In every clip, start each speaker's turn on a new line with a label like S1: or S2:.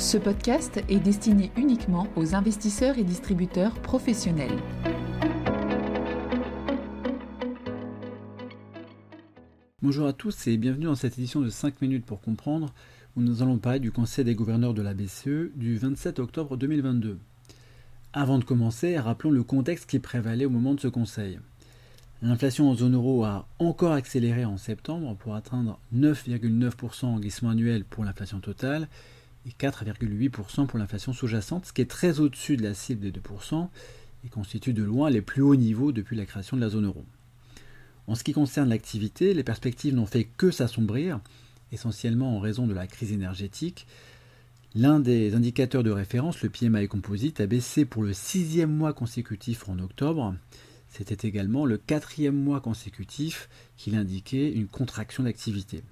S1: Ce podcast est destiné uniquement aux investisseurs et distributeurs professionnels.
S2: Bonjour à tous et bienvenue dans cette édition de 5 minutes pour comprendre où nous allons parler du Conseil des gouverneurs de la BCE du 27 octobre 2022. Avant de commencer, rappelons le contexte qui prévalait au moment de ce Conseil. L'inflation en zone euro a encore accéléré en septembre pour atteindre 9,9% en glissement annuel pour l'inflation totale et 4,8% pour l'inflation sous-jacente, ce qui est très au-dessus de la cible des 2% et constitue de loin les plus hauts niveaux depuis la création de la zone euro. En ce qui concerne l'activité, les perspectives n'ont fait que s'assombrir, essentiellement en raison de la crise énergétique. L'un des indicateurs de référence, le PMI Composite, a baissé pour le sixième mois consécutif en octobre, c'était également le quatrième mois consécutif qu'il indiquait une contraction d'activité.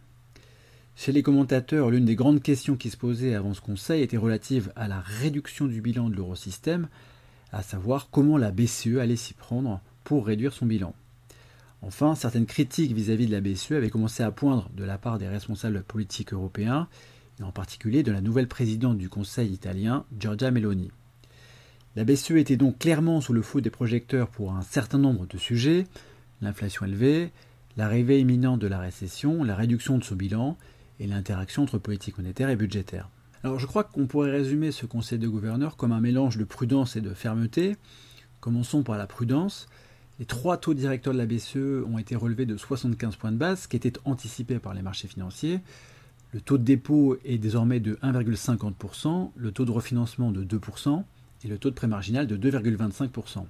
S2: Chez les commentateurs, l'une des grandes questions qui se posaient avant ce conseil était relative à la réduction du bilan de l'eurosystème, à savoir comment la BCE allait s'y prendre pour réduire son bilan. Enfin, certaines critiques vis-à-vis -vis de la BCE avaient commencé à poindre de la part des responsables politiques européens, et en particulier de la nouvelle présidente du Conseil italien, Giorgia Meloni. La BCE était donc clairement sous le feu des projecteurs pour un certain nombre de sujets, l'inflation élevée, l'arrivée imminente de la récession, la réduction de son bilan et l'interaction entre politique monétaire et budgétaire. Alors je crois qu'on pourrait résumer ce conseil de gouverneurs comme un mélange de prudence et de fermeté. Commençons par la prudence. Les trois taux directeurs de la BCE ont été relevés de 75 points de base, ce qui était anticipé par les marchés financiers. Le taux de dépôt est désormais de 1,50%, le taux de refinancement de 2%, et le taux de prêt marginal de 2,25%.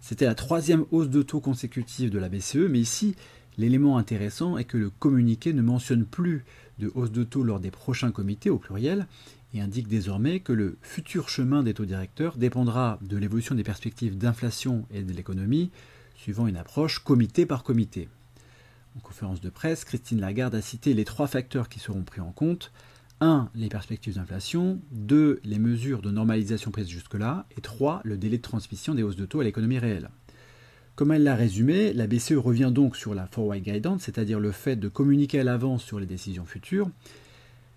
S2: C'était la troisième hausse de taux consécutive de la BCE, mais ici, l'élément intéressant est que le communiqué ne mentionne plus de hausse de taux lors des prochains comités au pluriel et indique désormais que le futur chemin des taux directeurs dépendra de l'évolution des perspectives d'inflation et de l'économie, suivant une approche comité par comité. En conférence de presse, Christine Lagarde a cité les trois facteurs qui seront pris en compte 1. Les perspectives d'inflation. 2. Les mesures de normalisation prises jusque-là. Et 3. Le délai de transmission des hausses de taux à l'économie réelle. Comme elle l'a résumé, la BCE revient donc sur la forward guidance, c'est-à-dire le fait de communiquer à l'avance sur les décisions futures.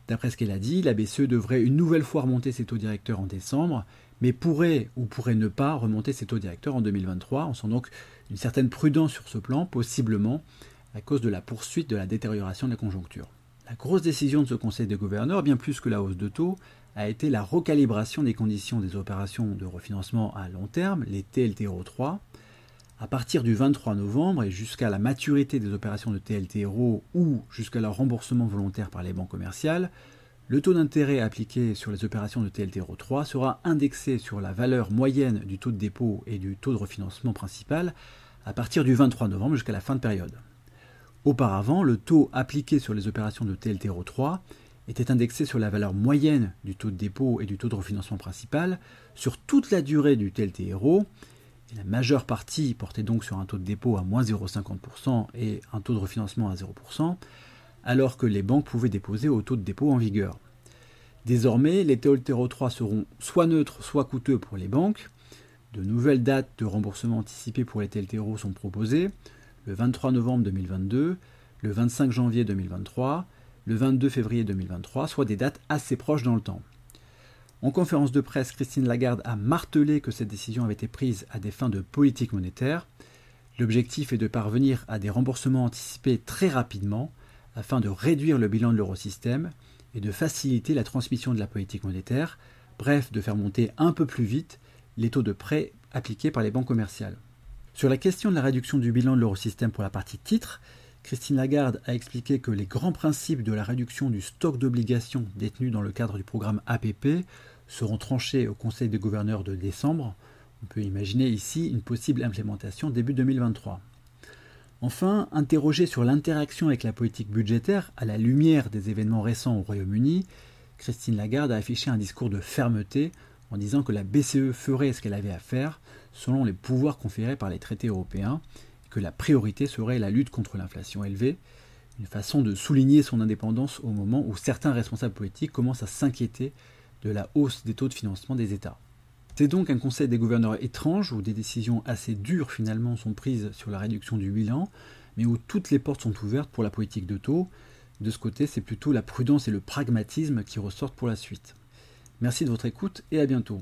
S2: D'après ce qu'elle a dit, la BCE devrait une nouvelle fois remonter ses taux directeurs en décembre, mais pourrait ou pourrait ne pas remonter ses taux directeurs en 2023. On sent donc une certaine prudence sur ce plan, possiblement à cause de la poursuite de la détérioration de la conjoncture. La grosse décision de ce Conseil des gouverneurs, bien plus que la hausse de taux, a été la recalibration des conditions des opérations de refinancement à long terme, les TLTRO 3. À partir du 23 novembre et jusqu'à la maturité des opérations de TLTRO ou jusqu'à leur remboursement volontaire par les banques commerciales, le taux d'intérêt appliqué sur les opérations de TLTRO 3 sera indexé sur la valeur moyenne du taux de dépôt et du taux de refinancement principal à partir du 23 novembre jusqu'à la fin de période. Auparavant, le taux appliqué sur les opérations de TLTRO 3 était indexé sur la valeur moyenne du taux de dépôt et du taux de refinancement principal sur toute la durée du TLTRO. La majeure partie portait donc sur un taux de dépôt à moins 0,50% et un taux de refinancement à 0%, alors que les banques pouvaient déposer au taux de dépôt en vigueur. Désormais, les TLTRO 3 seront soit neutres, soit coûteux pour les banques. De nouvelles dates de remboursement anticipé pour les TLTRO sont proposées, le 23 novembre 2022, le 25 janvier 2023, le 22 février 2023, soit des dates assez proches dans le temps. En conférence de presse, Christine Lagarde a martelé que cette décision avait été prise à des fins de politique monétaire. L'objectif est de parvenir à des remboursements anticipés très rapidement afin de réduire le bilan de l'eurosystème et de faciliter la transmission de la politique monétaire, bref, de faire monter un peu plus vite les taux de prêt appliqués par les banques commerciales. Sur la question de la réduction du bilan de l'eurosystème pour la partie titre, Christine Lagarde a expliqué que les grands principes de la réduction du stock d'obligations détenues dans le cadre du programme APP seront tranchés au Conseil des gouverneurs de décembre. On peut imaginer ici une possible implémentation début 2023. Enfin, interrogée sur l'interaction avec la politique budgétaire à la lumière des événements récents au Royaume-Uni, Christine Lagarde a affiché un discours de fermeté en disant que la BCE ferait ce qu'elle avait à faire selon les pouvoirs conférés par les traités européens, que la priorité serait la lutte contre l'inflation élevée, une façon de souligner son indépendance au moment où certains responsables politiques commencent à s'inquiéter de la hausse des taux de financement des États. C'est donc un conseil des gouverneurs étrange où des décisions assez dures finalement sont prises sur la réduction du bilan, mais où toutes les portes sont ouvertes pour la politique de taux. De ce côté, c'est plutôt la prudence et le pragmatisme qui ressortent pour la suite. Merci de votre écoute et à bientôt.